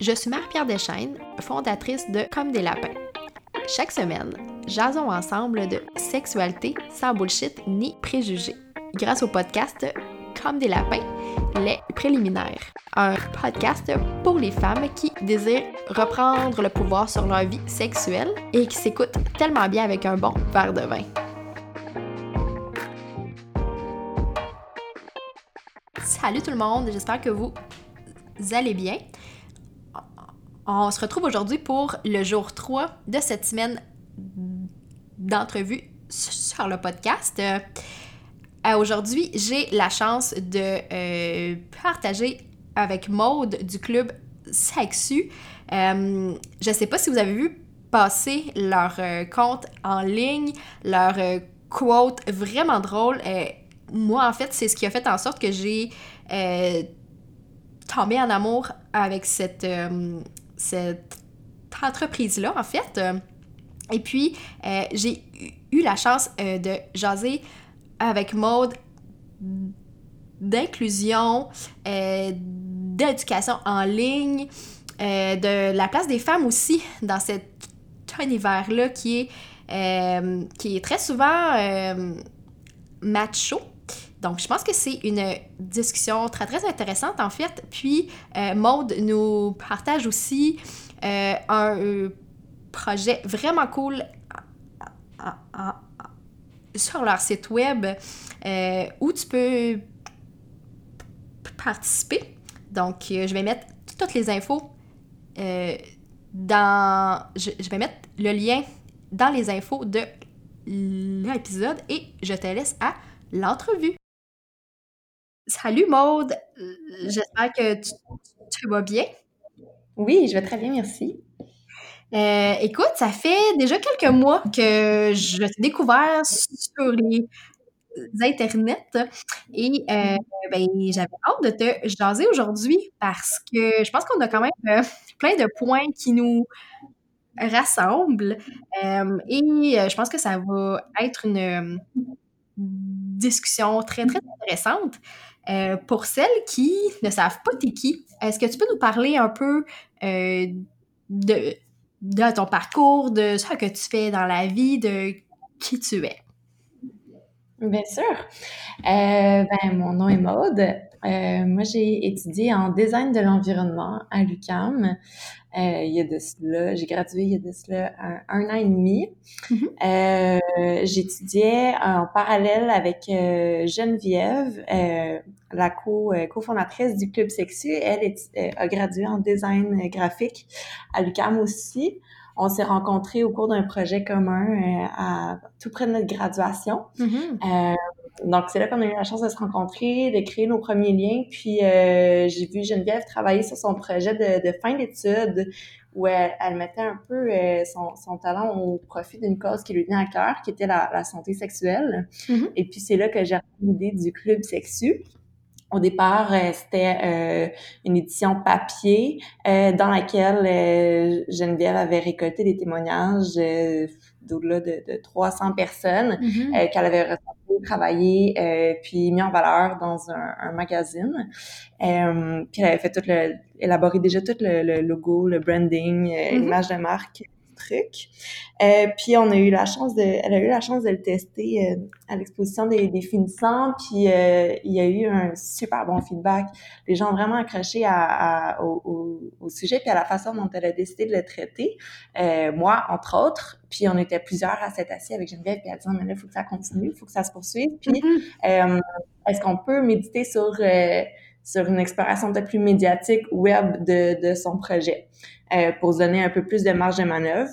Je suis Marie-Pierre Deschaines, fondatrice de Comme des lapins. Chaque semaine, jasons ensemble de sexualité sans bullshit ni préjugés. Grâce au podcast Comme des lapins, les préliminaires. Un podcast pour les femmes qui désirent reprendre le pouvoir sur leur vie sexuelle et qui s'écoutent tellement bien avec un bon verre de vin. Salut tout le monde, j'espère que vous allez bien. On se retrouve aujourd'hui pour le jour 3 de cette semaine d'entrevue sur le podcast. Euh, aujourd'hui, j'ai la chance de euh, partager avec Maude du club. Euh, je ne sais pas si vous avez vu passer leur compte en ligne, leur quote vraiment drôle. moi, en fait, c'est ce qui a fait en sorte que j'ai tombé en amour avec cette cette entreprise-là, en fait. Et puis, euh, j'ai eu la chance euh, de jaser avec Maude d'inclusion, euh, d'éducation en ligne, de la place des femmes aussi dans cet univers-là qui est, qui est très souvent macho. Donc, je pense que c'est une discussion très, très intéressante, en fait. Puis, euh, Maude nous partage aussi euh, un euh, projet vraiment cool sur leur site web où tu peux participer. Donc, je vais mettre toutes les infos dans... Je, je vais mettre le lien dans les infos de l'épisode et je te laisse à l'entrevue. Salut Maude, j'espère que tu, vas bien. Oui, je vais très bien, merci. Euh, écoute, ça fait déjà quelques mois que je t'ai découvert sur les internets et euh, ben, j'avais hâte de te jaser aujourd'hui parce que je pense qu'on a quand même euh, plein de points qui nous rassemblent et je pense que ça va être une discussion très, très intéressante. Euh, pour celles qui ne savent pas t'es qui, est-ce que tu peux nous parler un peu euh, de, ton parcours, de ce que tu fais dans la vie, de qui tu es? Bien sûr. Euh, ben, mon nom est Maude. Moi, j'ai étudié en design de l'environnement à l'UCAM. il y a de cela, j'ai gradué il y a de cela un, an et demi. Mm-hmm. J'étudiais en parallèle avec Geneviève la co, euh, cofondatrice du Club Sexu. Elle euh, a gradué en design graphique à l'UQAM aussi. On s'est rencontrés au cours d'un projet commun euh, à tout près de notre graduation. Mm-hmm. Donc, c'est là qu'on a eu la chance de se rencontrer, de créer nos premiers liens. Puis, j'ai vu Geneviève travailler sur son projet de, fin d'études où elle, mettait un peu son, talent au profit d'une cause qui lui tenait à cœur, qui était la, santé sexuelle. Mm-hmm. Et puis, c'est là que j'ai l'idée du club sexu. Au départ, euh, c'était euh, une édition papier euh, dans laquelle Geneviève avait récolté des témoignages d'au-delà de, 300 personnes mm-hmm. qu'elle avait ressenti, travaillé, puis mis en valeur dans un, magazine. puis elle avait fait tout le, élaboré déjà tout le, logo, le branding, mm-hmm. l'image de marque truc. Euh, puis on a eu la chance de, elle a eu la chance de le tester euh, à l'exposition des, des, finissants. Puis euh, il y a eu un super bon feedback. Les gens ont vraiment accroché à, au, au, sujet puis à la façon dont elle a décidé de le traiter. moi, entre autres. Puis on était plusieurs à s'être assis avec Geneviève puis elle disait mais là il faut que ça continue, il faut que ça se poursuive. Puis mm-hmm. est-ce qu'on peut méditer sur sur une exploration peut-être plus médiatique web de, de son projet euh, pour se donner un peu plus de marge de manœuvre.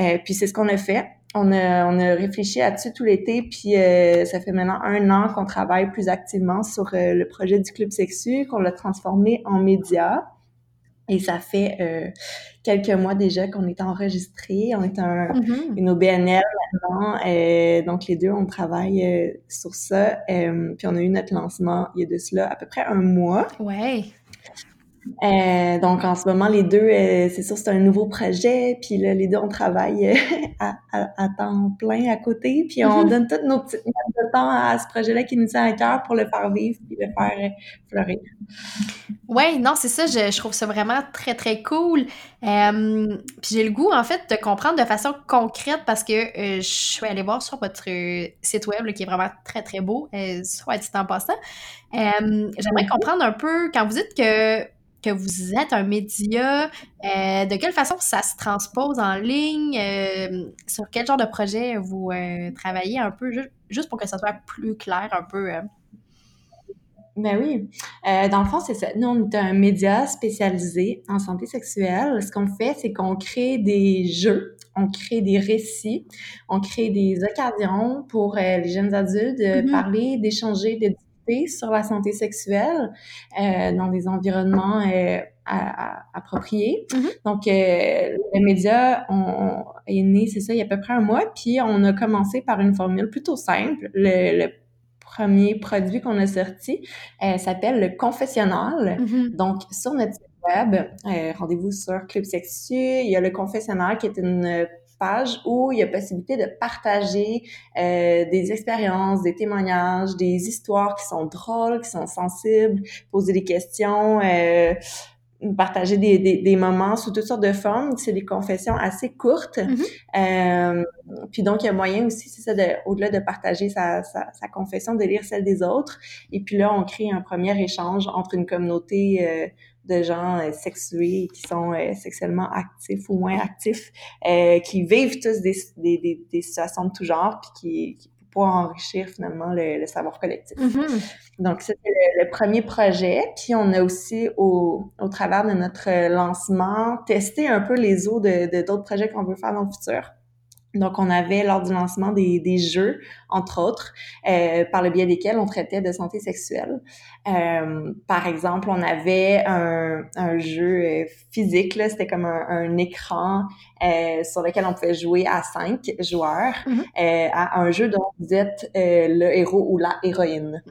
Euh, puis c'est ce qu'on a fait. On a, on a réfléchi là-dessus tout l'été, puis euh, ça fait maintenant un an qu'on travaille plus activement sur euh, le projet du Club Sexu, qu'on l'a transformé en média. Et ça fait euh, quelques mois déjà qu'on est enregistré. On est un, mm-hmm. une OBNL maintenant. Euh, donc, les deux, on travaille euh, sur ça. puis, on a eu notre lancement il y a de cela à peu près un mois. Ouais. Euh, donc en ce moment, les deux, euh, c'est sûr, c'est un nouveau projet. Puis là, les deux, on travaille euh, à, à, temps plein à côté. Puis on mm-hmm. donne toutes nos petites minutes de temps à ce projet-là qui nous tient à cœur pour le faire vivre puis le faire fleurir. Oui, non, c'est ça. Je, je, trouve ça vraiment très, très cool. puis j'ai le goût, en fait, de comprendre de façon concrète parce que je suis allée voir sur votre site web qui est vraiment très, très beau, soit dit en passant. J'aimerais comprendre un peu, quand vous dites que que vous êtes un média, euh, de quelle façon ça se transpose en ligne, euh, sur quel genre de projet vous euh, travaillez un peu, juste pour que ça soit plus clair un peu. Ben oui. dans le fond, c'est ça. Nous, on est un média spécialisé en santé sexuelle. Ce qu'on fait, c'est qu'on crée des jeux, on crée des récits, on crée des occasions pour les jeunes adultes de mm-hmm. parler, d'échanger, de sur la santé sexuelle euh, dans des environnements euh, appropriés. Mm-hmm. Donc, euh, le média on, est né, c'est ça, il y a à peu près un mois, puis on a commencé par une formule plutôt simple. Le, premier produit qu'on a sorti s'appelle le confessionnal. Mm-hmm. Donc, sur notre site web, rendez-vous sur Club Sexu, il y a le confessionnal qui est une page où il y a possibilité de partager euh, des expériences, des témoignages, des histoires qui sont drôles, qui sont sensibles, poser des questions, euh, partager des, des, des, moments sous toutes sortes de formes. C'est des confessions assez courtes. Mm-hmm. euh, puis donc, il y a moyen aussi, c'est ça, de, au-delà de partager sa, sa, sa, confession, de lire celle des autres. Et puis là, on crée un premier échange entre une communauté euh, de gens euh, sexués qui sont euh, sexuellement actifs ou moins actifs, euh, qui vivent tous des, des, des, situations de tout genre, puis qui, qui pour enrichir finalement le, savoir collectif. Mm-hmm. Donc, c'était le, premier projet. Puis, on a aussi, au, au travers de notre lancement, testé un peu les eaux de d'autres projets qu'on veut faire dans le futur. Donc, on avait lors du lancement des, des jeux, entre autres, euh, par le biais desquels on traitait de santé sexuelle. Euh, par exemple, on avait un, un jeu euh, physique, là, c'était comme un, un écran euh, sur lequel on pouvait jouer à cinq joueurs, euh, à un jeu dont vous êtes euh, le héros ou la héroïne.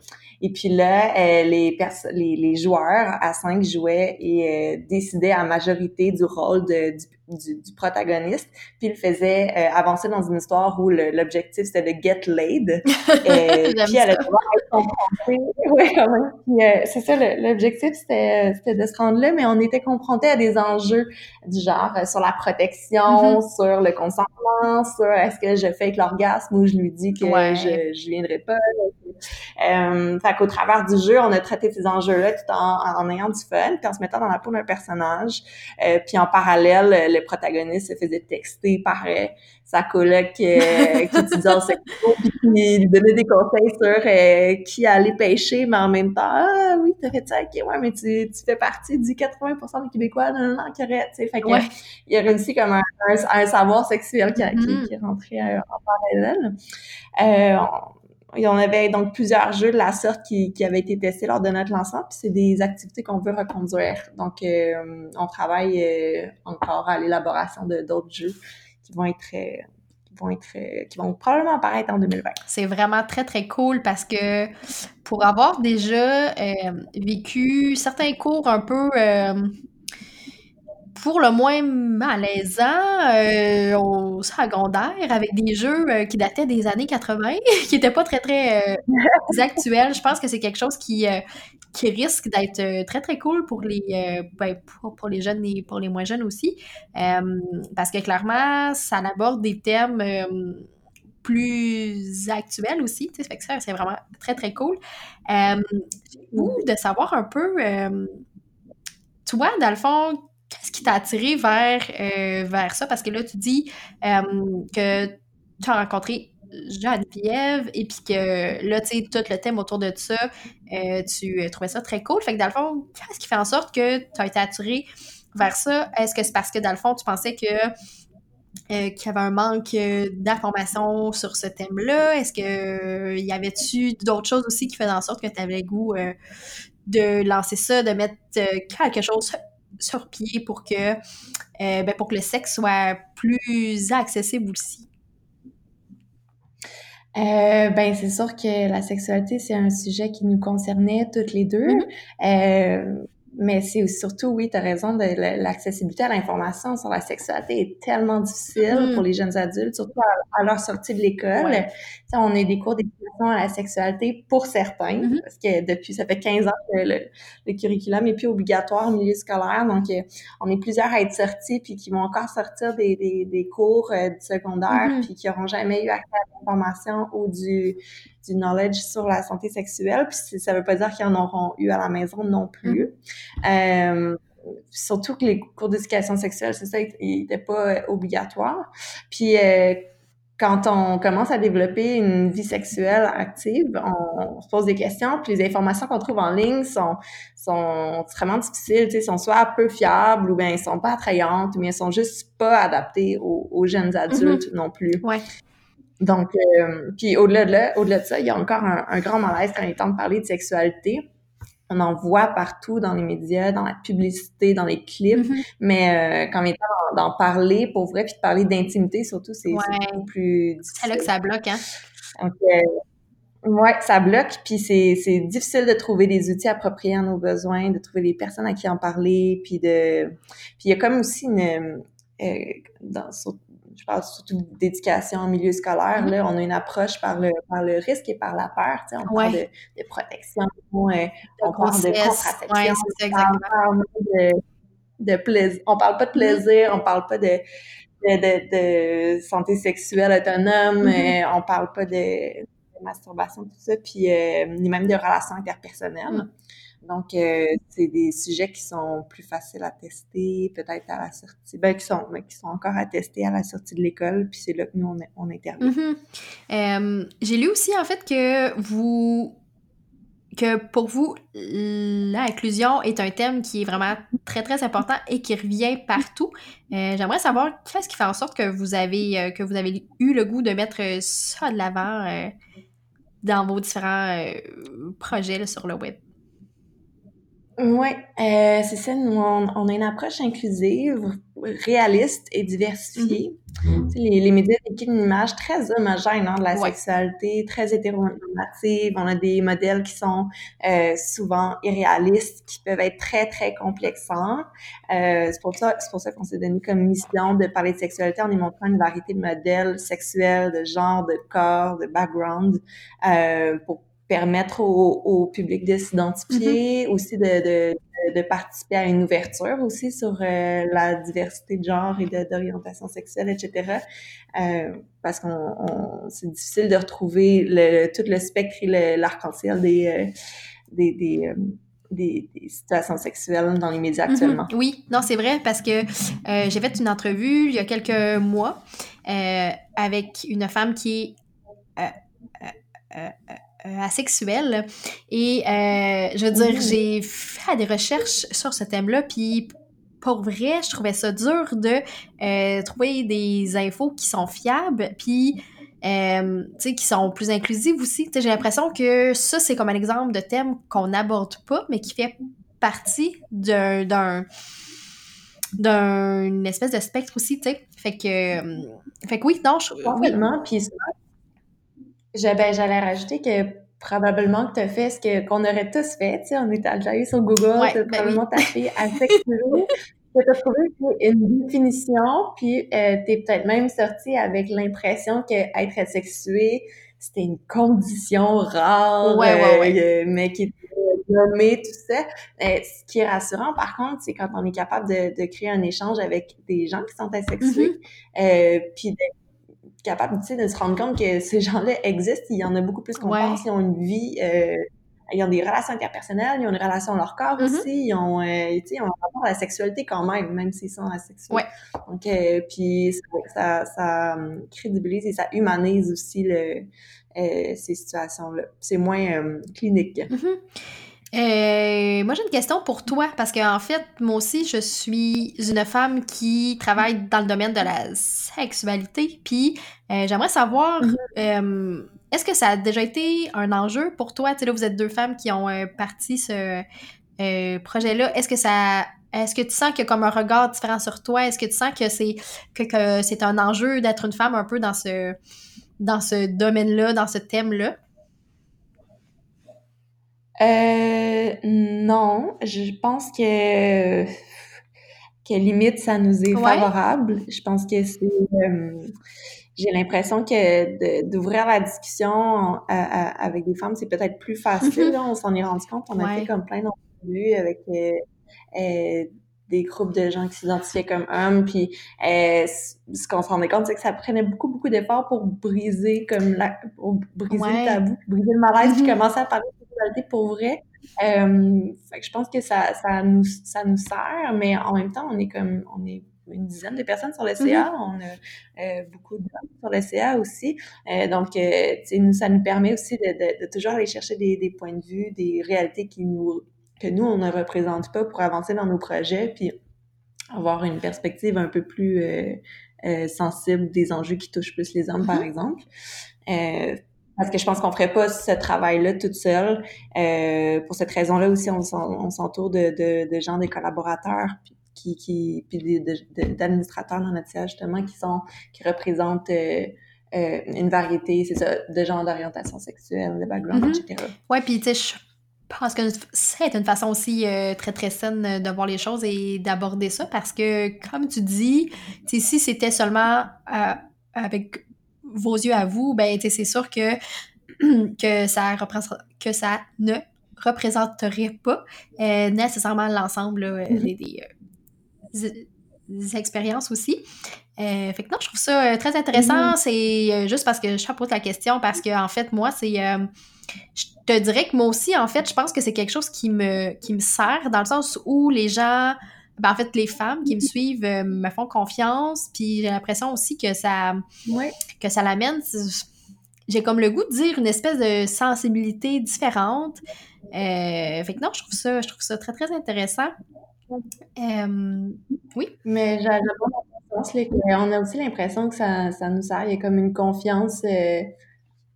Et puis là, les, les, les, joueurs à cinq jouaient et décidaient à majorité du rôle de, du du, du, protagoniste, puis il faisait euh, avancer dans une histoire où l'objectif c'était de get laid. et, puis elle a être confrontée. Ouais. Euh, c'est ça, l'objectif c'était de se rendre là, mais on était confronté à des enjeux du genre euh, sur la protection, mm-hmm. sur le consentement, sur est-ce que je fais avec l'orgasme ou je lui dis que je, je viendrai pas? Euh, fait qu'au travers du jeu, on a traité ces enjeux-là tout en, en ayant du fun, puis en se mettant dans la peau d'un personnage. Euh, puis en parallèle, le protagoniste se faisait texter par euh, sa coloc euh, qui utilisait en qui lui donnait des conseils sur euh, qui allait pêcher, mais en même temps, ah oui, t'as fait ça, ok, ouais, mais tu, tu fais partie du 80% des Québécois, non, non, non, tu sais, fait que, il a réussi comme un, un, savoir sexuel qui, qui, mm-hmm. qui rentrait en parallèle. En avait donc plusieurs jeux de la sorte qui, qui avaient été testés lors de notre lancement, puis c'est des activités qu'on veut reconduire. Donc, euh, on travaille euh, encore à l'élaboration de d'autres jeux qui vont être euh, qui vont être qui vont probablement apparaître en 2020. C'est vraiment très très cool parce que pour avoir déjà vécu certains cours un peu pour le moins malaisant euh, au secondaire avec des jeux euh, qui dataient des années 80, qui n'étaient pas très, très euh, actuels. Je pense que c'est quelque chose qui, qui risque d'être très, très cool pour les, ben, pour, les jeunes et pour les moins jeunes aussi. parce que clairement, ça aborde des thèmes plus actuels aussi. Fait que ça, c'est vraiment très, très cool. ou de savoir un peu, toi, dans le fond, qu'est-ce qui t'a attiré vers, euh, vers ça? Parce que là, tu dis euh, que tu as rencontré Geneviève et puis que là, tu sais, tout le thème autour de ça, euh, tu trouvais ça très cool. Fait que dans le fond, qu'est-ce qui fait en sorte que tu as été attiré vers ça? Est-ce que c'est parce que dans le fond, tu pensais que qu'il y avait un manque d'informations sur ce thème-là? Est-ce que y avait-tu d'autres choses aussi qui faisaient en sorte que tu avais le goût de lancer ça, de mettre quelque chose sur pied pour que, euh, ben, pour que le sexe soit plus accessible aussi? Euh, ben c'est sûr que la sexualité c'est un sujet qui nous concernait toutes les deux. Mm-hmm. Euh, mais c'est surtout, oui, tu as raison, de l'accessibilité à l'information sur la sexualité est tellement difficile mm-hmm. pour les jeunes adultes, surtout à, leur sortie de l'école. On a des cours à la sexualité pour certains, mm-hmm. parce que depuis, ça fait 15 ans que le, curriculum est plus obligatoire au milieu scolaire, donc euh, on est plusieurs à être sortis, puis qui vont encore sortir des, des, des cours euh, du secondaire, mm-hmm. puis qui n'auront jamais eu accès à l'information ou du du knowledge sur la santé sexuelle. Puis ça veut pas dire qu'ils en auront eu à la maison non plus. Mm-hmm. Euh, surtout que les cours d'éducation sexuelle, c'est ça, ils n'étaient pas euh, obligatoires. Puis euh, quand on commence à développer une vie sexuelle active, on, se pose des questions, puis les informations qu'on trouve en ligne sont, sont extrêmement difficiles, tu sais, sont soit peu fiables ou bien elles sont pas attrayantes, mais elles sont juste pas adaptées aux, jeunes adultes mm-hmm. non plus. Ouais. Donc, euh, puis au-delà de, là, au-delà de ça, il y a encore un, grand malaise quand il est temps de parler de sexualité. On en voit partout dans les médias, dans la publicité, dans les clips, mm-hmm. mais euh, quand temps d'en parler pour vrai, puis de parler d'intimité surtout, c'est beaucoup plus difficile. C'est là que ça bloque, hein? Donc, euh, ouais, ça bloque, puis c'est, c'est difficile de trouver des outils appropriés à nos besoins, de trouver des personnes à qui en parler, puis de... Puis il y a comme aussi une... Euh, dans, je parle surtout d'éducation en milieu scolaire, mm-hmm. là, on a une approche par le, par le risque et par la peur. Tu sais, on parle de, de, protection, euh, on parle de contraception, ouais, on, parle de, de plaisir. On parle pas de mm-hmm. plaisir, on parle pas de, de, de, santé sexuelle autonome, mm-hmm. euh, on parle pas de, masturbation, tout ça, puis euh, ni même de relations interpersonnelles. Mm. Donc, euh, c'est des sujets qui sont plus faciles à tester, peut-être à la sortie, ben, qui sont, qui sont encore à tester à la sortie de l'école, puis c'est là que nous, on, on intervient. Mm-hmm. Euh, j'ai lu aussi, en fait, que vous que pour vous, l'inclusion est un thème qui est vraiment très, très important et qui revient partout. Euh, j'aimerais savoir qu'est-ce qui fait en sorte que vous avez, que vous avez eu le goût de mettre ça de l'avant dans vos différents projets sur le web? Oui, euh, c'est ça. Nous, on, a une approche inclusive, réaliste et diversifiée. Mm-hmm. les, les, médias décrivent une image très homogène hein, de la sexualité, très hétéronormative. On a des modèles qui sont euh, souvent irréalistes, qui peuvent être très, très complexants. Euh, c'est pour ça, c'est pour ça qu'on s'est donné comme mission de parler de sexualité en y montrant une variété de modèles sexuels, de genre, de corps, de background, euh, pour permettre au, au public de s'identifier, mm-hmm. aussi de, de, de, participer à une ouverture aussi sur euh, la diversité de genre et d'orientation sexuelle, etc. Euh, parce qu'on c'est difficile de retrouver le, tout le spectre et l'arc-en-ciel des, euh, des, des, euh, des, des, situations sexuelles dans les médias mm-hmm. actuellement. Oui, non, c'est vrai parce que j'ai fait une entrevue il y a quelques mois avec une femme qui est euh, asexuelle. Et euh, je veux dire, mmh. j'ai fait des recherches sur ce thème-là, puis pour vrai, je trouvais ça dur de euh, trouver des infos qui sont fiables, puis euh, qui sont plus inclusives aussi. J'ai l'impression que ça, c'est comme un exemple de thème qu'on n'aborde pas, mais qui fait partie d'un d'un espèce de spectre aussi, tu sais. Fait que, fait que oui, non, je... Complètement, puis ben, j'allais rajouter que probablement que tu as fait ce que, qu'on aurait tous fait. Tu sais, on est allé sur Google, tu as ben probablement tapé asexué, tu as trouvé une définition, puis euh, tu es peut-être même sorti avec l'impression que être asexué, c'était une condition rare, ouais, ouais, euh, mais qui était nommée, tout ça. Euh, ce qui est rassurant, par contre, c'est quand on est capable de, de, créer un échange avec des gens qui sont asexués, mm-hmm. puis de capable de se rendre compte que ces gens-là existent. Il y en a beaucoup plus qu'on pense. Ils ont une vie, euh, ils ont des relations interpersonnelles, ils ont une relation à leur corps mm-hmm. aussi. Ils ont, euh, ils ont un rapport à la sexualité quand même, même s'ils sont asexuels. Ouais. Donc, euh, puis ça, ça, hum, crédibilise et ça humanise aussi le, euh, ces situations-là. C'est moins clinique. Mm-hmm. Euh, moi, j'ai une question pour toi, parce qu'en en fait, moi aussi, je suis une femme qui travaille dans le domaine de la sexualité, puis euh, j'aimerais savoir, mhm. euh, est-ce que ça a déjà été un enjeu pour toi? Tu sais, là, vous êtes deux femmes qui ont parti ce projet-là. Est-ce que ça... Est-ce que tu sens qu'il y a comme un regard différent sur toi? Est-ce que tu sens que c'est que, que c'est un enjeu d'être une femme un peu dans ce, dans ce domaine-là, dans ce thème-là? Euh, non, je pense que que limite ça nous est favorable. Je pense que c'est euh, j'ai l'impression que d'ouvrir la discussion avec des femmes, c'est peut-être plus facile. on s'en est rendu compte. On a fait comme plein d'entrevues avec euh, euh, des groupes de gens qui s'identifiaient comme hommes. Puis euh, ce qu'on se rendait compte, c'est que ça prenait beaucoup, beaucoup d'efforts pour briser comme la, pour briser le tabou, briser le malaise, puis mm-hmm. commencer à parler pour vrai. Euh, fait que je pense que ça, ça, nous, ça nous sert, mais en même temps, on est comme on est une dizaine de personnes sur le CA. Mm-hmm. On a euh, beaucoup de gens sur le CA aussi. Euh, donc, euh, nous, ça nous permet aussi de, de, de, toujours aller chercher des, des points de vue, des réalités qui nous que nous, on ne représente pas pour avancer dans nos projets, puis avoir une perspective un peu plus sensible des enjeux qui touchent plus les hommes, par mm-hmm. exemple. Euh, parce que je pense qu'on ferait pas ce travail-là toute seule. Euh, pour cette raison-là aussi, on, s'entoure de, de, de, gens, des collaborateurs, qui, qui puis d'administrateurs dans notre siège justement, qui sont qui représentent euh, une variété, c'est ça, de gens d'orientation sexuelle, de background, mm-hmm. etc. Ouais, puis tu sais, pense que c'est une façon aussi euh, très très saine de voir les choses et d'aborder ça parce que comme tu dis, si c'était seulement euh, avec vos yeux à vous, ben c'est sûr que que ça que ça ne représenterait pas euh, nécessairement l'ensemble mm-hmm. des, expériences aussi. fait que non, je trouve ça très intéressant. Mm-hmm. C'est juste parce que je pose la question parce que en fait moi c'est je te dirais que moi aussi, en fait, je pense que c'est quelque chose qui me, qui me sert dans le sens où les gens, ben en fait, les femmes qui me suivent euh, me font confiance, puis j'ai l'impression aussi que ça, que ça l'amène. J'ai comme le goût de dire une espèce de sensibilité différente. Euh, fait que non, je trouve ça, je trouve ça très, très intéressant. Euh, oui. Mais j'avais On a aussi l'impression que ça, ça, nous sert. Il y a comme une confiance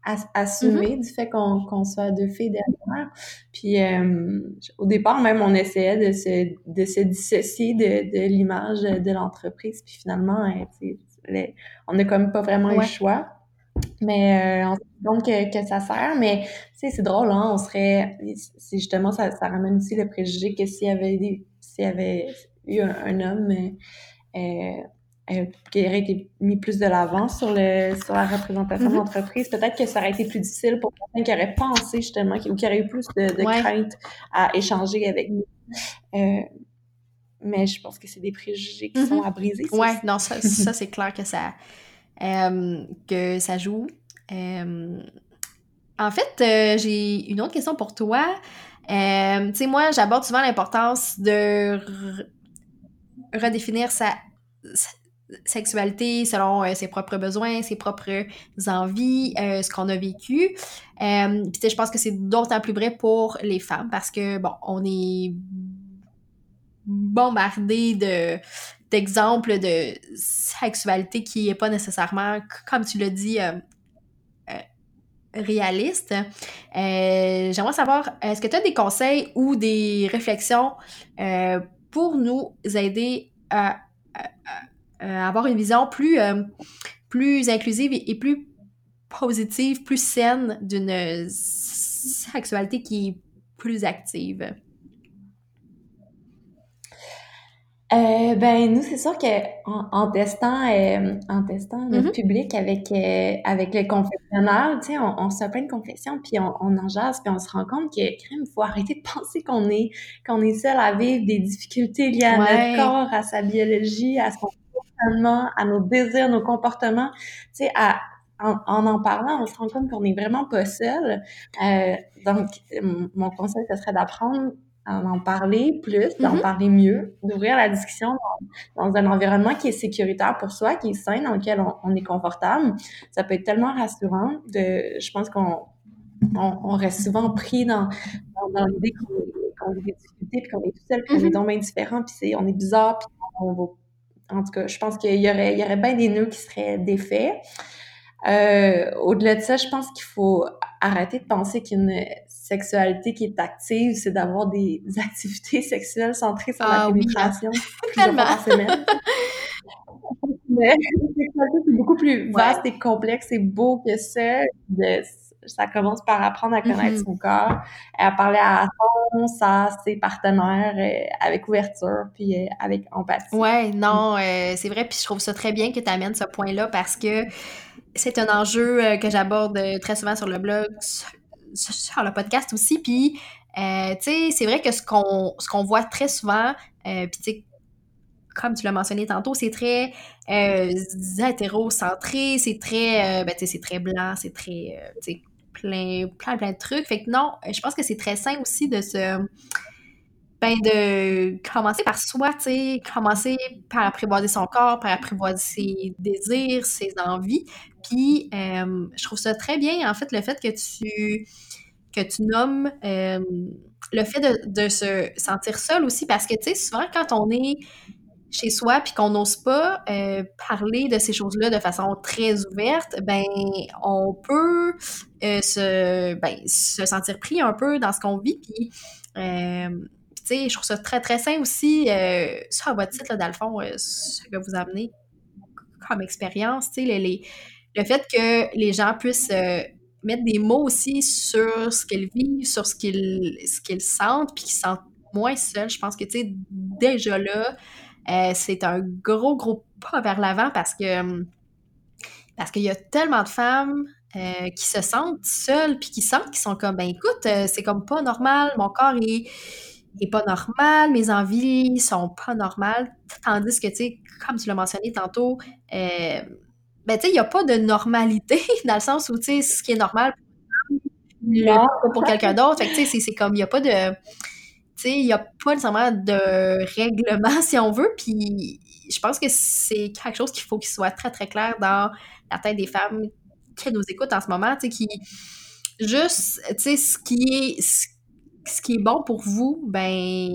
assumer mm-hmm. du fait qu'on soit deux filles derrière. Puis euh, au départ, même, on essayait de se, de se dissocier de, de l'image de l'entreprise. Puis finalement, euh, on n'a comme pas vraiment eu le choix. Mais euh, on se rend compte que, que, ça sert. Mais c'est drôle, hein? On serait... C'est justement, ça, ça ramène aussi le préjugé que s'il y avait des, s'il y avait eu un, homme... Euh, euh, qui aurait été mis plus de l'avant sur, le, sur la représentation mm-hmm. d'entreprise, peut-être que ça aurait été plus difficile pour quelqu'un qui aurait pensé justement, ou qui aurait eu plus de, de crainte à échanger avec nous. Euh, mais je pense que c'est des préjugés qui sont mm-hmm. à briser. Oui, non, ça, ça c'est clair que ça, euh, que ça joue. en fait, j'ai une autre question pour toi. tu sais, moi, j'aborde souvent l'importance de redéfinir sa sexualité selon euh, ses propres besoins, ses propres envies, euh, ce qu'on a vécu. Euh, Puis je pense que c'est d'autant plus vrai pour les femmes parce que bon, on est bombardé de d'exemples de sexualité qui est pas nécessairement, comme tu l'as dit, réaliste. J'aimerais savoir, est-ce que tu as des conseils ou des réflexions pour nous aider à avoir une vision plus, euh, plus inclusive et, plus positive, plus saine d'une sexualité qui est plus active? Euh, ben nous c'est sûr que en, testant en testant notre mm-hmm. public avec avec le confessionnal, tu sais, on, se fait plein de confessions puis on, on, en jase puis on se rend compte que crème, faut arrêter de penser qu'on est qu'on est seul à vivre des difficultés liées à notre corps, à sa biologie, à son à nos désirs, nos comportements, tu sais, à, en, en, parlant, on se rend compte qu'on n'est vraiment pas seul. Euh, donc, mon conseil, ce serait d'apprendre à en parler plus, d'en mm-hmm. parler mieux, d'ouvrir la discussion dans, un environnement qui est sécuritaire pour soi, qui est sain, dans lequel on, est confortable. Ça peut être tellement rassurant. De, je pense qu'on on, reste souvent pris dans, dans, l'idée qu'on vit des difficultés, puis qu'on est tout seul, puis qu'on est mm-hmm. donc bien différent, puis on est bizarre, puis on va en tout cas, je pense qu'il y aurait, il y aurait bien des nœuds qui seraient défaits. Euh, au-delà de ça, je pense qu'il faut arrêter de penser qu'une sexualité qui est active, c'est d'avoir des activités sexuelles centrées sur la ah pénétration oui. plusieurs fois par semaine. Mais c'est beaucoup plus vaste et complexe et beau que ça. De, ça commence par apprendre à connaître Mhm. son corps, à parler à son, à ses partenaires euh, avec ouverture, puis euh, avec empathie. Ouais, non, euh, c'est vrai, puis je trouve ça très bien que tu amènes ce point-là parce que c'est un enjeu que j'aborde très souvent sur le blog, sur, le podcast aussi, puis euh, tu sais, c'est vrai que ce qu'on ce qu'on voit très souvent, euh, puis tu sais, comme tu l'as mentionné tantôt, c'est très euh, hétérocentré, c'est très, euh, ben, tu sais, c'est très blanc, c'est très, euh, tu sais, plein, plein, plein de trucs. Fait que non, je pense que c'est très sain aussi de se, ben, de commencer par soi, tu sais, commencer par apprivoiser son corps, par apprivoiser ses désirs, ses envies. Puis, euh, je trouve ça très bien, en fait, le fait que tu, que tu nommes euh, le fait de, de se sentir seul aussi, parce que, tu sais, souvent, quand on est chez soi puis qu'on n'ose pas euh, parler de ces choses-là de façon très ouverte, ben on peut euh, se, ben, se sentir pris un peu dans ce qu'on vit. Puis, euh, tu sais, je trouve ça très, très sain aussi, euh, sur votre site, là, dans le fond, ce que vous amenez comme expérience, tu sais, les, le fait que les gens puissent mettre des mots aussi sur ce qu'ils vivent, sur ce qu'ils ce qu'ils sentent, puis qu'ils se sentent moins seuls. Je pense que, tu sais, déjà là, euh, c'est un gros, gros pas vers l'avant parce que parce qu'il y a tellement de femmes euh, qui se sentent seules puis qui sentent qu'ils sont comme ben écoute, euh, c'est comme pas normal, mon corps est, est pas normal, mes envies sont pas normales. Tandis que, tu sais, comme tu l'as mentionné tantôt, ben tu sais, il n'y a pas de normalité dans le sens où, tu sais, ce qui est normal pas pour quelqu'un d'autre. Fait que, tu sais, c'est comme, il n'y a pas de il n'y a pas nécessairement de règlement, si on veut, puis je pense que c'est quelque chose qu'il faut qu'il soit très, très clair dans la tête des femmes qui nous écoutent en ce moment, tu sais, qui, juste, tu sais, ce qui est, ce qui est bon pour vous, ben,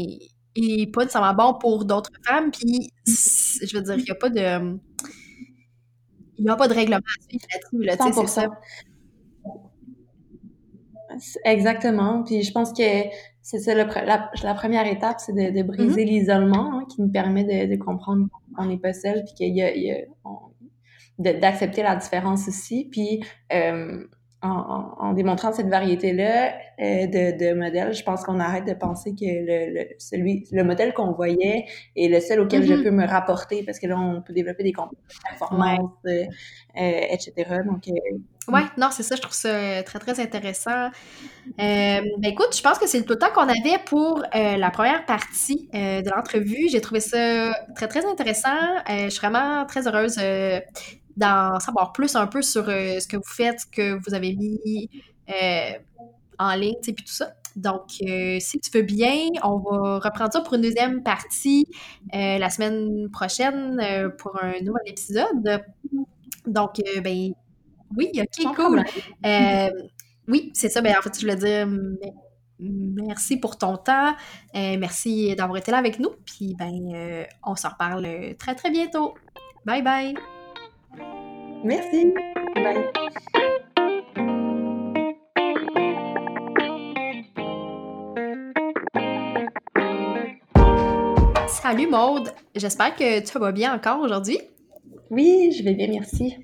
est pas nécessairement bon pour d'autres femmes, puis, je veux dire, il n'y a pas de... Il a pas de règlement là-dessus, ça. Exactement. Puis je pense que c'est ça, le, la, la, première étape, c'est de, de, briser mm -hmm. l'isolement hein, qui nous permet de, de comprendre qu'on n'est pas seul, puis qu'il y a, il y a d'accepter la différence aussi. Puis euh, en, en, en, démontrant cette variété-là euh, de, de, modèles, je pense qu'on arrête de penser que le, le, celui, le modèle qu'on voyait est le seul auquel mm -hmm. je peux me rapporter, parce que là, on peut développer des compétences de performance, ouais. euh, etc. Donc, Ouais, non, c'est ça, je trouve ça très, très intéressant. Euh, ben écoute, je pense que c'est tout le temps qu'on avait pour euh, la première partie euh, de l'entrevue. J'ai trouvé ça très, très intéressant. je suis vraiment très heureuse d'en savoir plus un peu sur ce que vous faites, ce que vous avez mis en ligne, sais, puis tout ça. Donc, si tu veux bien, on va reprendre ça pour une deuxième partie la semaine prochaine pour un nouvel épisode. Donc, ben, oui, ok, cool. Euh, oui, c'est ça. Ben, en fait, je voulais dire merci pour ton temps. Euh, merci d'avoir été là avec nous. Puis, ben, euh, on s'en reparle très, très bientôt. Bye bye. Merci. Bye. Salut Maude, j'espère que tu vas bien encore aujourd'hui. Oui, je vais bien, merci.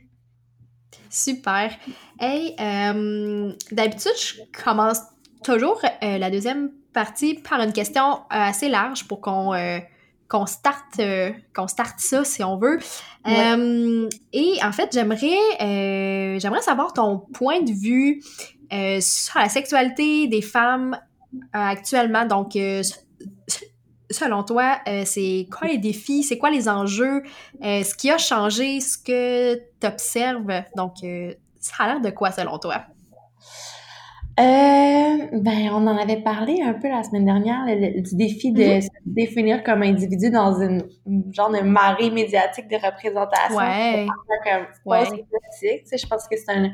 Super. Hey, euh, d'habitude, je commence toujours euh, la deuxième partie par une question assez large pour qu'on euh, qu'on starte, qu'on starte ça, si on veut. Ouais. et en fait, j'aimerais j'aimerais savoir ton point de vue sur la sexualité des femmes actuellement. Donc, selon toi, euh, c'est quoi les défis, c'est quoi les enjeux, euh, ce qui a changé, ce que tu observes. Donc, euh, ça a l'air de quoi selon toi? Ben, on en avait parlé un peu la semaine dernière, le, le, du défi de mm -hmm. se définir comme individu dans une, une, genre de marée médiatique de représentation. Ouais. Comme ouais. Tu sais, je pense que c'est un,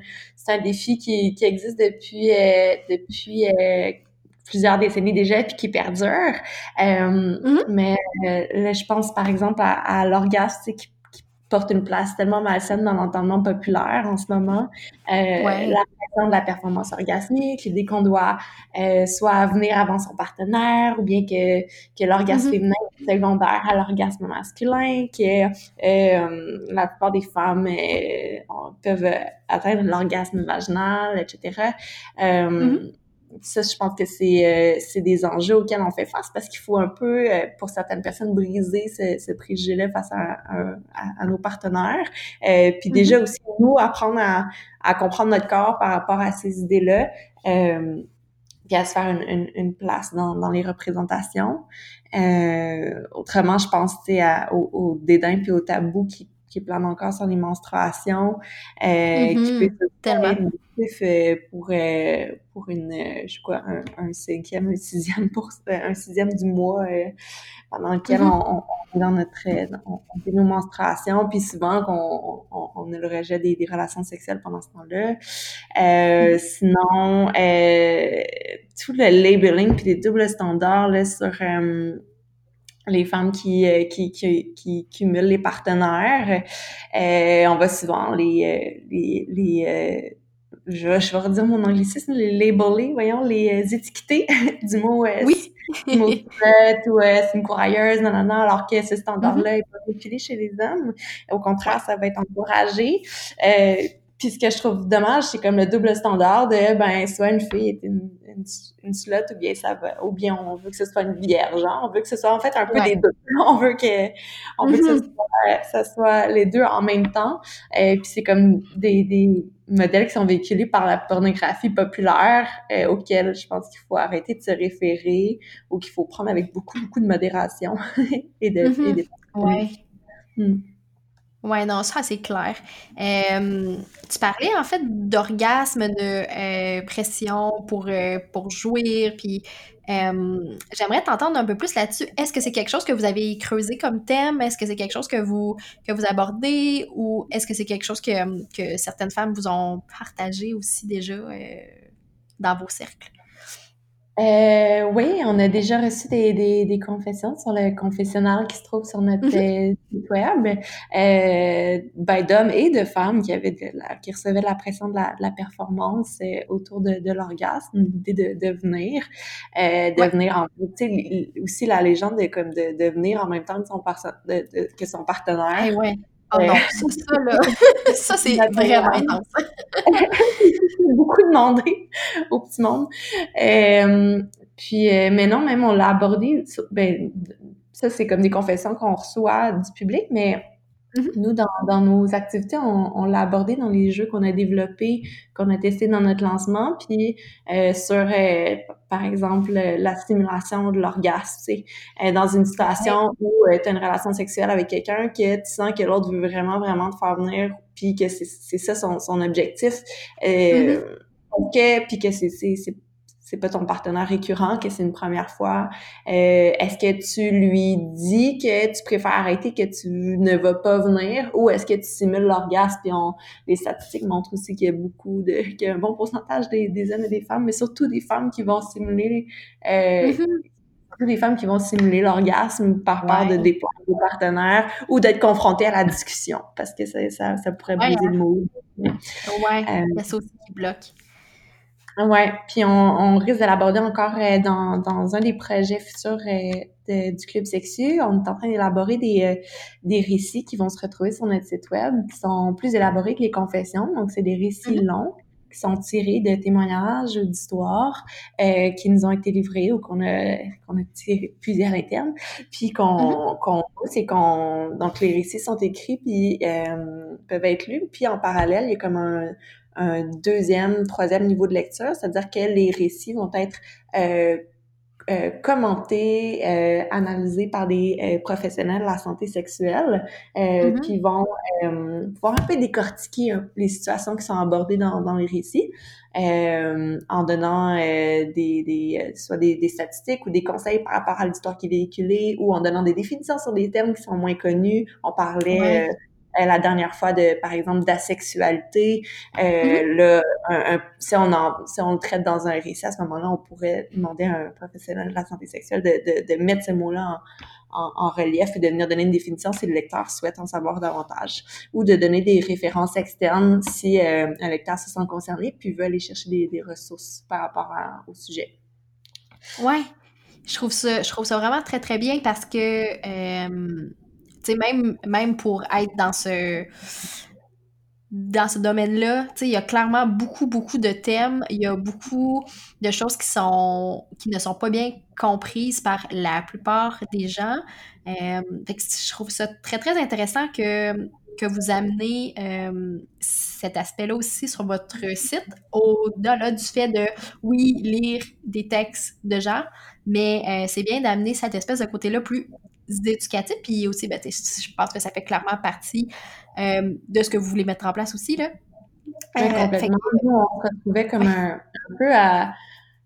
un défi qui, qui existe depuis, depuis plusieurs décennies déjà puis qui perdure. Euh, mm -hmm. Mais euh, là, je pense par exemple à, à l'orgasme qui, porte une place tellement malsaine dans l'entendement populaire en ce moment. Euh, La pression de la performance orgasmique, l'idée qu'on doit euh, soit venir avant son partenaire ou bien que, que l'orgasme mm-hmm. féminin est secondaire à l'orgasme masculin, que euh, la plupart des femmes euh, peuvent atteindre l'orgasme vaginal, etc. ça, je pense que c'est euh, c'est des enjeux auxquels on fait face parce qu'il faut un peu, euh, pour certaines personnes, briser ce, ce préjugé-là face à, à, nos partenaires. Euh, puis déjà mm-hmm. aussi, nous, apprendre à, à, comprendre notre corps par rapport à ces idées-là. Euh, puis à se faire une, une, une place dans, dans, les représentations. autrement, je pense au, au dédain puis au tabou qui qui plane encore sur les menstruations, euh, qui mm-hmm. peut tellement euh, pour euh, pour une euh, je crois un, un, cinquième un sixième pour un sixième du mois pendant lequel mm-hmm. on, on, est dans notre on, on, fait nos menstruations puis souvent qu'on on, on, a le rejet des, des, relations sexuelles pendant ce temps-là mm-hmm. sinon tout le labeling puis les doubles standards là sur les femmes qui, euh, qui, qui, qui, cumulent les partenaires. Euh, on va souvent les, euh, les, les je, je vais redire mon anglicisme, les labeler, voyons, les étiqueter du mot oui. du mot ou c'est une courailleuse, non, non, non, alors que ce standard-là n'est mm-hmm. pas véhiculé chez les hommes. Au contraire, ça va être encouragé. Puis ce que je trouve dommage, c'est comme le double standard de ben soit une fille est une, une, une slot ou bien ça va ou bien on veut que ce soit une vierge, hein. on veut que ce soit en fait un peu des deux. On veut que on veut que ce mm-hmm. soit, ça soit les deux en même temps. Et puis c'est comme des, des modèles qui sont véhiculés par la pornographie populaire euh, auxquels je pense qu'il faut arrêter de se référer ou qu'il faut prendre avec beaucoup beaucoup de modération et de, mm-hmm. ouais. Hmm. Ouais, non, ça, c'est clair. tu parlais, en fait, d'orgasme, de euh, pression pour, euh, pour jouir, puis j'aimerais t'entendre un peu plus là-dessus. Est-ce que c'est quelque chose que vous avez creusé comme thème? Est-ce que c'est quelque chose que vous, que vous abordez? Ou est-ce que c'est quelque chose que, que certaines femmes vous ont partagé aussi déjà euh, dans vos cercles? Euh, oui, on a déjà reçu des, des, des, confessions sur le confessionnal qui se trouve sur notre mm-hmm. euh, site web, euh, ben, d'hommes et de femmes qui avaient qui recevaient la pression de la, de la performance euh, autour de, de l'orgasme, l'idée de, de venir, euh, de venir en aussi la légende de comme de, de venir en même temps que son, que son partenaire. Eh ouais. Oh non, ça, là, ça, c'est vraiment intense. beaucoup demandé au petit monde. Euh, puis, euh, mais non, même on l'a abordé, ben, ça, c'est comme des confessions qu'on reçoit du public, mais Mm-hmm. Nous, dans, dans, nos activités, on, on l'a abordé dans les jeux qu'on a développés, qu'on a testés dans notre lancement, puis euh, sur, euh, par exemple, la stimulation de l'orgasme, tu sais, euh, dans une situation où euh, tu as une relation sexuelle avec quelqu'un que tu sens que l'autre veut vraiment, vraiment te faire venir, puis que c'est ça son, son objectif, mm-hmm. ok, puis que c'est c'est pas ton partenaire récurrent, que c'est une première fois. Euh, est-ce que tu lui dis que tu préfères arrêter, que tu ne vas pas venir, ou est-ce que tu simules l'orgasme? Puis on, les statistiques montrent aussi qu'il y a beaucoup de, qu'il y a un bon pourcentage des, des, hommes et des femmes, mais surtout des femmes qui vont simuler. Euh, mm-hmm. des femmes qui vont simuler l'orgasme par peur de déployer des partenaires ou d'être confrontées à la discussion parce que ça, ça, ça pourrait briser le mot. Ouais, euh, c'est aussi qui bloque. Ouais, puis on, on risque de l'aborder encore euh, dans, dans un des projets futurs euh, du Club Sexu. On est en train d'élaborer des, euh, des récits qui vont se retrouver sur notre site web, qui sont plus élaborés que les confessions. Donc, c'est des récits mm-hmm. longs qui sont tirés de témoignages ou d'histoires euh, qui nous ont été livrés ou qu'on a qu'on a tiré plusieurs internes puis qu'on qu'on c'est qu'on donc les récits sont écrits puis euh, peuvent être lus puis en parallèle il y a comme un un deuxième, troisième niveau de lecture, c'est-à-dire que les récits vont être euh, euh, commentés, euh, analysés par des euh, professionnels de la santé sexuelle, mm-hmm. qui vont pouvoir un peu décortiquer les situations qui sont abordées dans, dans les récits, en donnant des, des, soit des, des, statistiques ou des conseils par rapport à l'histoire qui est véhiculée, ou en donnant des définitions sur des thèmes qui sont moins connus. On parlait la dernière fois de, par exemple, d'asexualité. Mm-hmm. là, si, on en, si on le traite dans un récit, à ce moment-là, on pourrait demander à un professionnel de la santé sexuelle de, de, de mettre ce mot-là en, en, relief et de venir donner une définition si le lecteur souhaite en savoir davantage, ou de donner des références externes si un lecteur se sent concerné puis veut aller chercher des, des ressources par rapport au sujet. Ouais, je trouve ça, je trouve ça vraiment très très bien parce que, euh, tu sais, même, même pour être dans ce dans ce domaine-là, il y a clairement beaucoup, beaucoup de thèmes, il y a beaucoup de choses qui sont qui ne sont pas bien comprises par la plupart des gens. Euh, je trouve ça très, très intéressant que que vous amenez euh, cet aspect-là aussi sur votre site, au-delà du fait de, oui, lire des textes de gens, mais euh, c'est bien d'amener cette espèce de côté-là plus éducatif, puis aussi, ben, je pense que ça fait clairement partie euh, de ce que vous voulez mettre en place aussi, là. complètement. Nous, on se retrouvait comme un peu à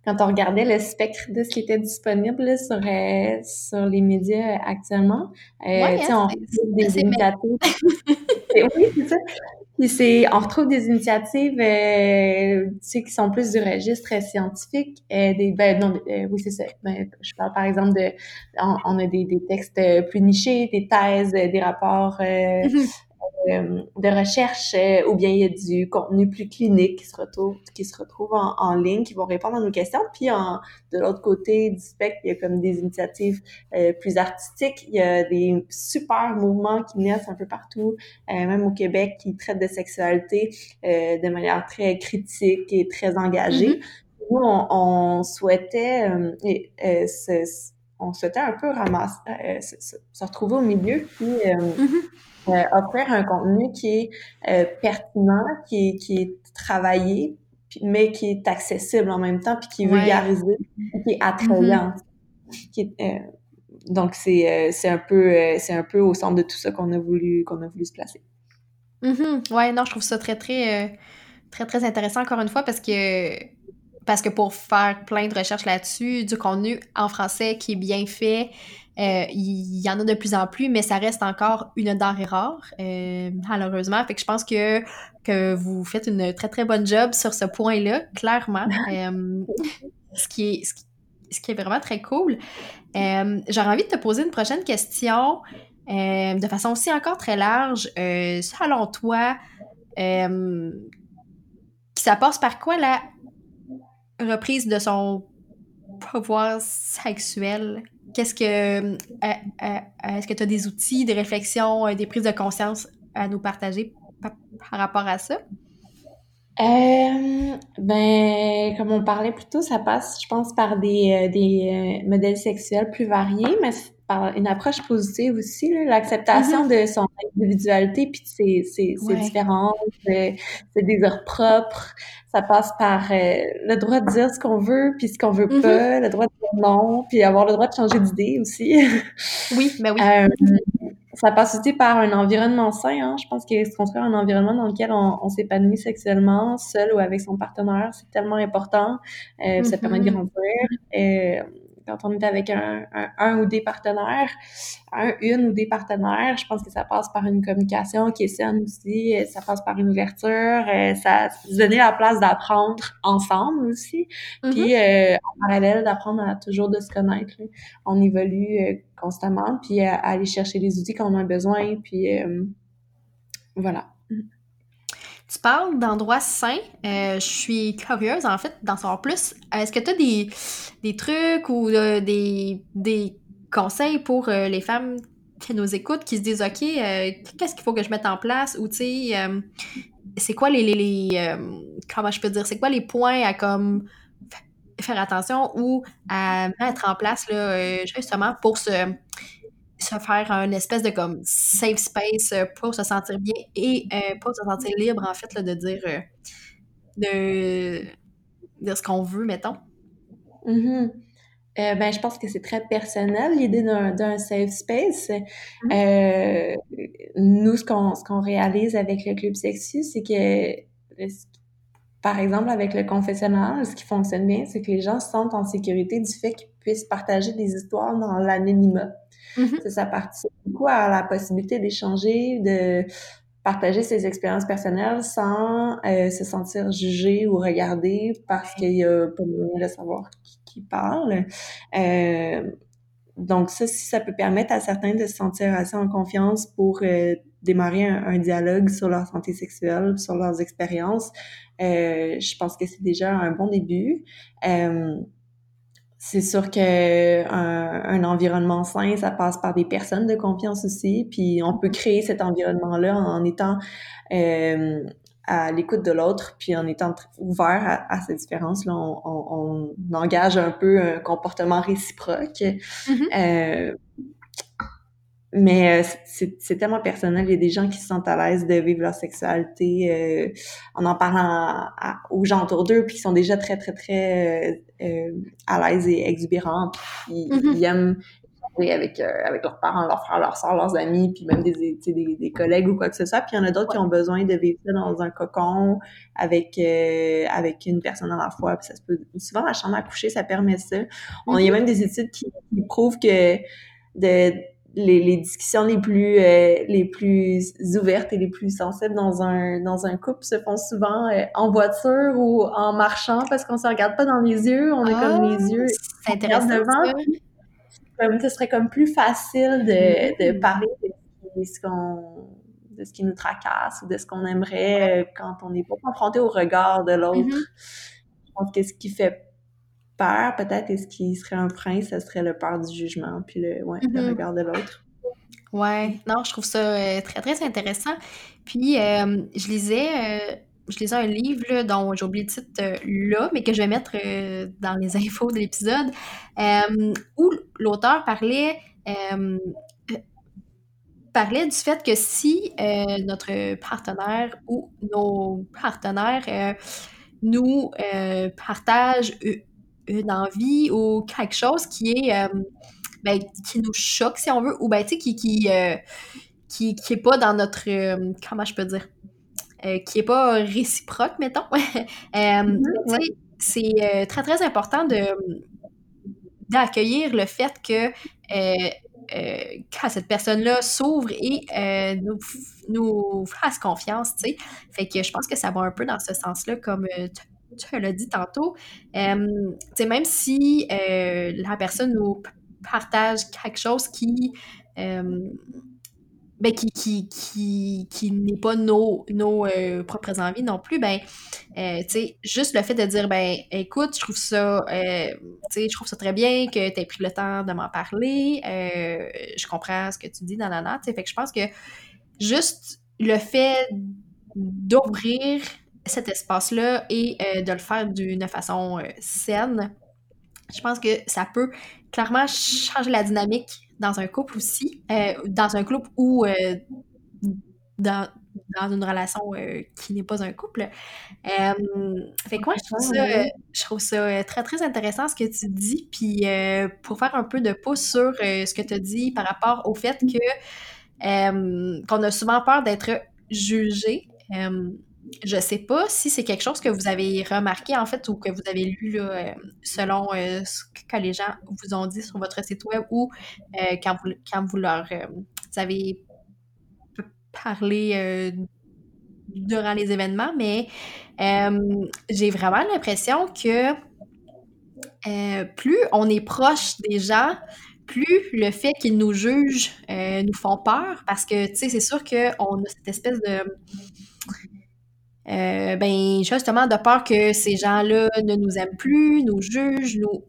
quand on regardait le spectre de ce qui était disponible sur, euh, sur les médias actuellement, euh, ouais, on retrouve des initiatives. oui, c'est ça. Puis on retrouve des initiatives euh, qui sont plus du registre scientifique. Euh, des, ben, non, euh, oui, c'est ça. Ben, je parle par exemple de, on, a des, des, textes plus nichés, des thèses, des rapports mm-hmm. Euh, de recherche euh, ou bien il y a du contenu plus clinique qui se retrouve, qui se retrouve en, en ligne, qui vont répondre à nos questions. Puis en, de l'autre côté du spectre, il y a comme des initiatives euh, plus artistiques. Il y a des super mouvements qui naissent un peu partout, même au Québec, qui traitent de sexualité de manière très critique et très engagée. Mm-hmm. Nous, on, souhaitait on souhaitait un peu ramasser, se, retrouver au milieu, puis mm-hmm. Euh, offrir un contenu qui est euh, pertinent, qui est, qui est travaillé, mais qui est accessible en même temps, puis qui est vulgarisé, qui est attrayant. Mm-hmm. Euh, donc c'est c'est un peu c'est un peu au centre de tout ça qu'on a voulu qu'on a voulu se placer. Mm-hmm. Ouais, non, je trouve ça très très très très intéressant encore une fois parce que parce que pour faire plein de recherches là-dessus, du contenu en français qui est bien fait, euh, il y, en a de plus en plus, mais ça reste encore une denrée rare, euh, malheureusement. Fait que je pense que, que vous faites une très, très bonne job sur ce point-là, clairement. Euh, ce, qui est, ce, qui, est vraiment très cool. J'aurais envie de te poser une prochaine question de façon aussi encore très large. selon toi, ça passe par quoi la reprise de son pouvoir sexuel Qu'est-ce que. Euh, euh, euh, est-ce que tu as des outils, des réflexions, des prises de conscience à nous partager par, rapport à ça? ben, comme on parlait plus tôt, ça passe, je pense, par des, des modèles sexuels plus variés, mais une approche positive aussi, l'acceptation mm-hmm. de son individualité puis de ses, ses, différences, ses désirs propres, ça passe par euh, le droit de dire ce qu'on veut puis ce qu'on veut mm-hmm. pas, le droit de dire non, puis avoir le droit de changer d'idée aussi. oui, ben oui. Euh, ça passe aussi par un environnement sain. Hein. Je pense que se construire un environnement dans lequel on, s'épanouit sexuellement, seul ou avec son partenaire, c'est tellement important. Euh, Ça permet de mm-hmm. grandir quand on est avec un, un, ou des partenaires, un, une ou des partenaires, je pense que ça passe par une communication qui est saine aussi, euh, ça passe par une ouverture, euh, ça se donner la place d'apprendre ensemble aussi, mm-hmm. puis euh, en parallèle d'apprendre à toujours de se connaître. On évolue constamment, puis à, aller chercher les outils qu'on a besoin, puis voilà. Tu parles d'endroits sains. Euh, je suis curieuse, en fait, d'en savoir plus. Est-ce que tu as des, des, trucs ou euh, des, des, conseils pour euh, les femmes qui nous écoutent, qui se disent, OK, qu'est-ce qu'il faut que je mette en place? Ou, tu sais, c'est quoi les... les, comment je peux dire? C'est quoi les points à, comme, faire attention ou à mettre en place, là, justement, pour se se faire un espèce de comme safe space euh, pour se sentir bien et euh, pour se sentir libre, en fait, de dire, euh, de dire ce qu'on veut, mettons. Mm-hmm. ben, je pense que c'est très personnel, l'idée d'un safe space. Mm-hmm. nous, ce qu'on réalise avec le Club Sexy, c'est que, par exemple, avec le confessionnal, ce qui fonctionne bien, c'est que les gens se sentent en sécurité du fait qu'ils puissent partager des histoires dans l'anonymat. Mm-hmm. Ça participe beaucoup à la possibilité d'échanger, de partager ses expériences personnelles sans euh, se sentir jugé ou regardé parce qu'il y a pas moyen de savoir qui, qui parle. Euh, donc ça, si ça peut permettre à certains de se sentir assez en confiance pour euh, démarrer un, dialogue sur leur santé sexuelle, sur leurs expériences, je pense que c'est déjà un bon début. Euh, c'est sûr que un, environnement sain, ça passe par des personnes de confiance aussi. Puis on peut créer cet environnement-là en étant euh, à l'écoute de l'autre, puis en étant ouvert à, ces différences-là, on, engage un peu un comportement réciproque. Mm-hmm. euh, mais euh, c'est tellement personnel. Il y a des gens qui se sentent à l'aise de vivre leur sexualité euh, en en parlant aux gens autour d'eux, puis qui sont déjà très, très, très euh, à l'aise et exubérants. Puis mm-hmm. ils aiment jouer avec, avec leurs parents, leurs frères, leurs soeurs, leurs amis, puis même des, des, des, collègues ou quoi que ce soit. Puis il y en a d'autres qui ont besoin de vivre ça dans un cocon avec avec une personne à la fois. Puis ça se peut... Souvent, la chambre à coucher, ça permet ça. On, il y a mm-hmm. même des études qui, qui prouvent que de les, les, discussions les plus euh, les plus ouvertes et les plus sensibles dans un dans un couple se font souvent euh, en voiture ou en marchant parce qu'on se regarde pas dans les yeux, on a comme les ah, yeux devant. Comme ce serait comme plus facile de, de mm. parler de ce qu'on de ce qui nous tracasse ou de ce qu'on aimerait euh, quand on n'est pas confronté au regard de l'autre. Mm-hmm. Je pense que ce qui fait peur, peut-être, et ce qui serait un frein, ce serait le peur du jugement, puis le, ouais, le mm-hmm. regard de l'autre. Ouais, non, je trouve ça euh, très, très intéressant. Puis, euh, je lisais, euh, je lisais un livre dont j'ai oublié le titre là, mais que je vais mettre dans les infos de l'épisode, où l'auteur parlait, parlait du fait que si notre partenaire ou nos partenaires nous partagent une envie ou quelque chose qui est euh, ben, qui nous choque si on veut ou ben tu sais qui qui, euh, qui qui est pas dans notre euh, comment je peux dire qui est pas réciproque mettons mm-hmm, c'est très très important de d'accueillir le fait que quand cette personne-là s'ouvre et nous, nous fasse confiance, tu sais. Fait que je pense que ça va un peu dans ce sens-là, comme tu l'as dit tantôt, euh, même si euh, la personne nous partage quelque chose qui, euh, ben, qui, qui, qui, qui n'est pas nos, nos propres envies non plus, ben, juste le fait de dire, ben, écoute, je trouve ça, je trouve ça très bien que tu aies pris le temps de m'en parler, je comprends ce que tu dis, dans la fait que je pense que juste le fait d'ouvrir cet espace-là et euh, de le faire d'une façon euh, saine, je pense que ça peut clairement changer la dynamique dans un couple aussi, euh, dans un couple ou dans, dans, une relation qui n'est pas un couple. fait que moi, je trouve ça, je trouve ça très, très intéressant ce que tu dis. Puis pour faire un peu de pouce sur ce que tu as dit par rapport au fait que qu'on a souvent peur d'être jugé je sais pas si c'est quelque chose que vous avez remarqué en fait ou que vous avez lu euh, selon euh, ce que les gens vous ont dit sur votre site web ou euh, quand, vous, quand vous leur avez parlé durant les événements, mais j'ai vraiment l'impression que plus on est proche des gens, plus le fait qu'ils nous jugent nous font peur parce que, tu sais, c'est sûr qu'on a cette espèce de euh, ben justement de peur que ces gens-là ne nous aiment plus, nous jugent, nous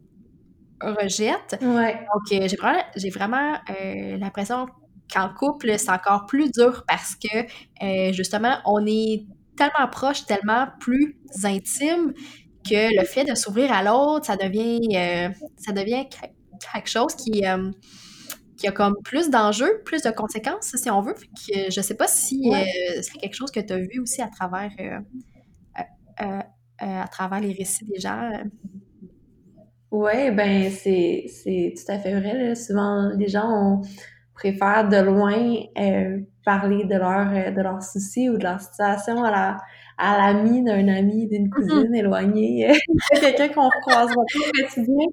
rejettent. Ouais. Donc euh, j'ai vraiment, j'ai vraiment euh, l'impression qu'en couple c'est encore plus dur parce que justement on est tellement proche, tellement plus intime que le fait de s'ouvrir à l'autre, ça devient ça devient quelque chose qui qui a comme plus d'enjeux, plus de conséquences, si on veut. que je sais pas si euh, c'est quelque chose que tu as vu aussi à travers, euh, euh, à travers les récits des gens. Oui, ben c'est tout à fait vrai. Souvent, les gens ont, préfèrent de loin euh, parler de leurs euh, de leurs soucis ou de leur situation à la à l'ami d'un ami, d'une Mm-hmm. cousine éloignée, quelqu'un qu'on croisera pas au quotidien.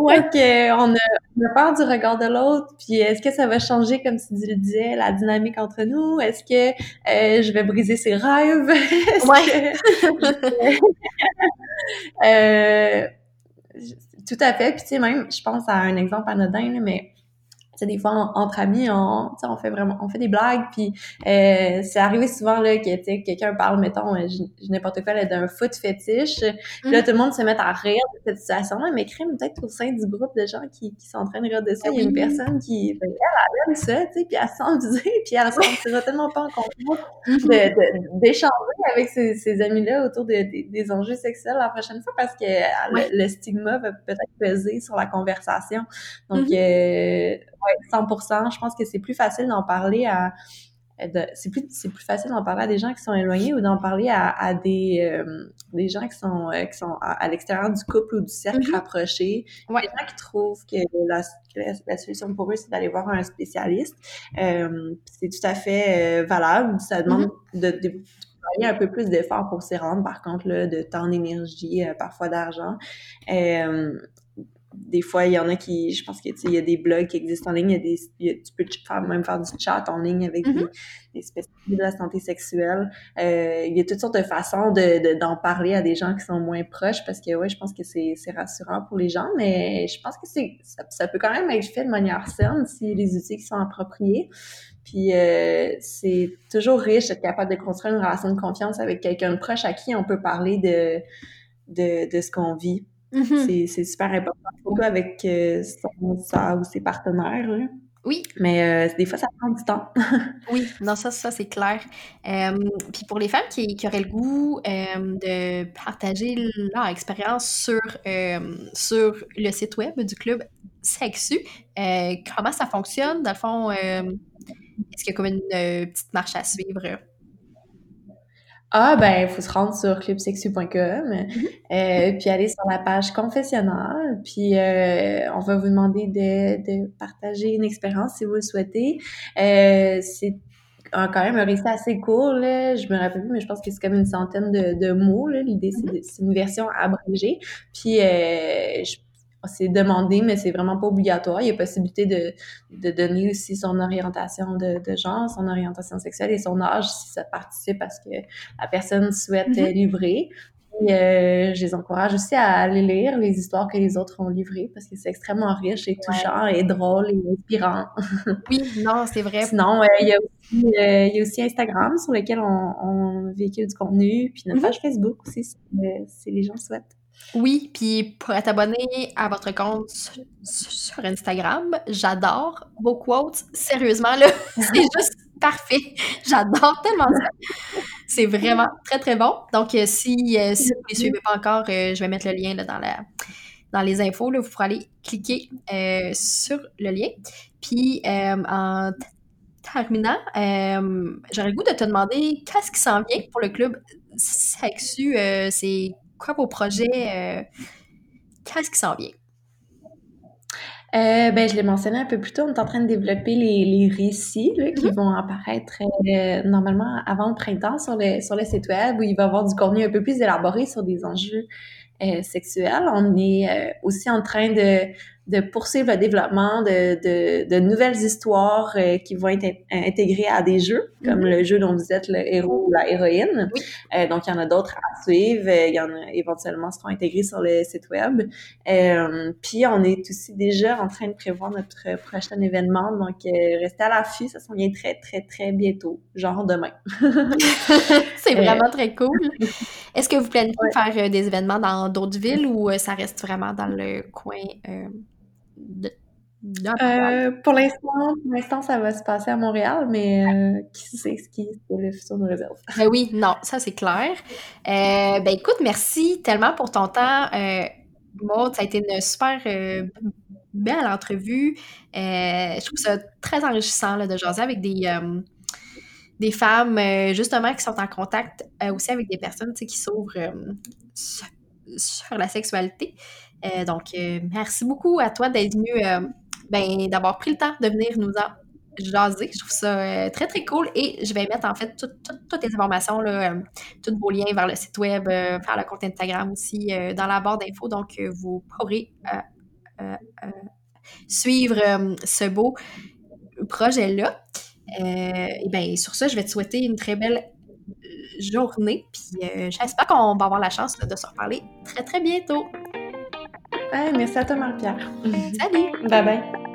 Ouais, qu'on a, on a peur du regard de l'autre, puis est-ce que ça va changer, comme tu le disais, la dynamique entre nous? Est-ce que euh, je vais briser ses rêves? Ouais. que- Euh, tout à fait. Puis tu sais, même, je pense à un exemple anodin, là, mais sais, des fois, en- entre amis, on, tu sais, on fait vraiment, on fait des blagues, puis euh, c'est arrivé souvent, là, que, tu sais, quelqu'un parle, mettons, euh, je- je- n'importe quoi, là, d'un foot fétiche, puis là, Mhm. tout le monde se met à rire de cette situation-là, mais crime, peut-être au sein du groupe de gens qui, qui sont en train de rire de ça, il y a une personne qui, elle, elle aime ça, tu sais, puis elle se sent visée, puis elle se sentira tellement pas en confiance Mhm. de- de- d'échanger avec ses, ses amis-là autour de- des- des enjeux sexuels la prochaine fois parce que euh, Ouais. le, le stigma va peut-être peser sur la conversation. Donc, Mhm. euh, ouais, 100%, je pense que c'est plus facile d'en parler à de- c'est plus c'est plus facile d'en parler à des gens qui sont éloignés ou d'en parler à, à des euh, des gens qui sont euh, qui sont à, à l'extérieur du couple ou du cercle Mhm. rapproché Ouais. des gens qui trouvent que la, que la, la solution pour eux c'est d'aller voir un spécialiste euh, c'est tout à fait valable ça demande Mhm. de, de travailler un peu plus d'efforts pour s'y rendre par contre là, de temps d'énergie euh, parfois d'argent euh, des fois, il y en a qui, je pense que, il y a des blogs qui existent en ligne, il y a des, il y a- tu peux faire, même faire du chat en ligne avec Mhm. des, des spécialistes de la santé sexuelle. Euh, il y a toutes sortes de façons de, de- d'en parler à des gens qui sont moins proches parce que, ouais, je pense que c'est, rassurant pour les gens, mais je pense que ça, ça peut quand même être fait de manière saine si les outils qui sont appropriés. Puis euh, c'est toujours riche d'être capable de construire une relation de confiance avec quelqu'un de proche à qui on peut parler de, de, de ce qu'on vit. Mhm. C'est, c'est super important, surtout avec euh, son, sa ou ses partenaires. là. Oui, Mais euh, des fois, ça prend du temps. oui, non, ça, ça c'est clair. Euh, puis pour les femmes qui, qui auraient le goût euh, de partager leur expérience sur, sur le site web du club Sexu, euh, comment ça fonctionne? Dans le fond, est-ce qu'il y a comme une petite marche à suivre? Ah, ben, il faut se rendre sur clubsexu.com, euh, puis aller sur la page confessionnal, puis euh, on va vous demander de, de partager une expérience si vous le souhaitez. Euh, c'est quand même un récit assez court, là. Je me rappelle plus, mais je pense que c'est comme une centaine de, de mots. L'idée, c'est, de- c'est une version abrégée. Puis, je- c'est demandé, mais c'est vraiment pas obligatoire. Il y a possibilité de, de donner aussi son orientation de, de genre, son orientation sexuelle et son âge si ça participe à ce que la personne souhaite Mhm. livrer. Puis, euh, je les encourage aussi à aller lire les histoires que les autres ont livrées parce que c'est extrêmement riche et touchant et drôle et inspirant. Oui, non, c'est vrai. Sinon, euh, il y, a aussi, euh, il y a aussi Instagram sur lequel on, on véhicule du contenu, puis notre Mhm. page Facebook aussi si, euh, si les gens souhaitent. Oui, puis pour être abonné à votre compte sur, Instagram, j'adore vos quotes. Sérieusement, là, c'est juste parfait. J'adore tellement ça. C'est vraiment très, très bon. Donc, euh, si, euh, si vous ne les suivez pas encore, euh, je vais mettre le lien dans, les infos. Là, vous pourrez aller cliquer sur le lien. Puis, en terminant, j'aurais le goût de te demander qu'est-ce qui s'en vient pour le club Sexu. C'est quoi vos projets? euh, qu'est-ce qui s'en vient? Euh, ben, je l'ai mentionné un peu plus tôt, on est en train de développer les, les récits là, qui Mhm. vont apparaître euh, normalement avant le printemps sur le, sur le site web où il va y avoir du contenu un peu plus élaboré sur des enjeux euh, sexuels. On est aussi en train de, de poursuivre le développement de, de, de nouvelles histoires euh, qui vont être in- intégrées à des jeux, comme Mhm. le jeu dont vous êtes le héros ou la héroïne. Oui. Euh, donc, il y en a d'autres à suivre. Euh, Il y en a éventuellement seront intégrés sur le site web. Euh, puis on est aussi déjà en train de prévoir notre prochain événement, donc restez à l'affût, ça s'en vient très très très bientôt, genre demain. c'est vraiment très cool. Est-ce que vous planifiez Ouais. faire des événements dans d'autres villes ou ça reste vraiment dans le coin euh, de? Euh, pour l'instant, pour l'instant, ça va se passer à Montréal, mais euh, qui sait ce qui le futur nous réserve. Ben oui, non, ça c'est clair. Euh, ben écoute, merci tellement pour ton temps. Euh, Maud, ça a été une super belle entrevue. Je trouve ça très enrichissant là, de jaser avec des, des femmes justement qui sont en contact aussi avec des personnes qui s'ouvrent sur la sexualité. Euh, donc, euh, merci beaucoup à toi d'être venu, euh, ben, d'avoir pris le temps de venir nous en jaser. Je trouve ça très, très cool. Et je vais mettre en fait toutes les informations, là, tous vos liens vers le site web, vers le compte Instagram aussi, dans la barre d'infos. Donc, vous pourrez suivre ce beau projet-là. et bien, sur ça, je vais te souhaiter une très belle journée. Puis j'espère qu'on va avoir la chance de se reparler très, très bientôt. Merci à toi, Marie-Pierre. Salut! Bye bye!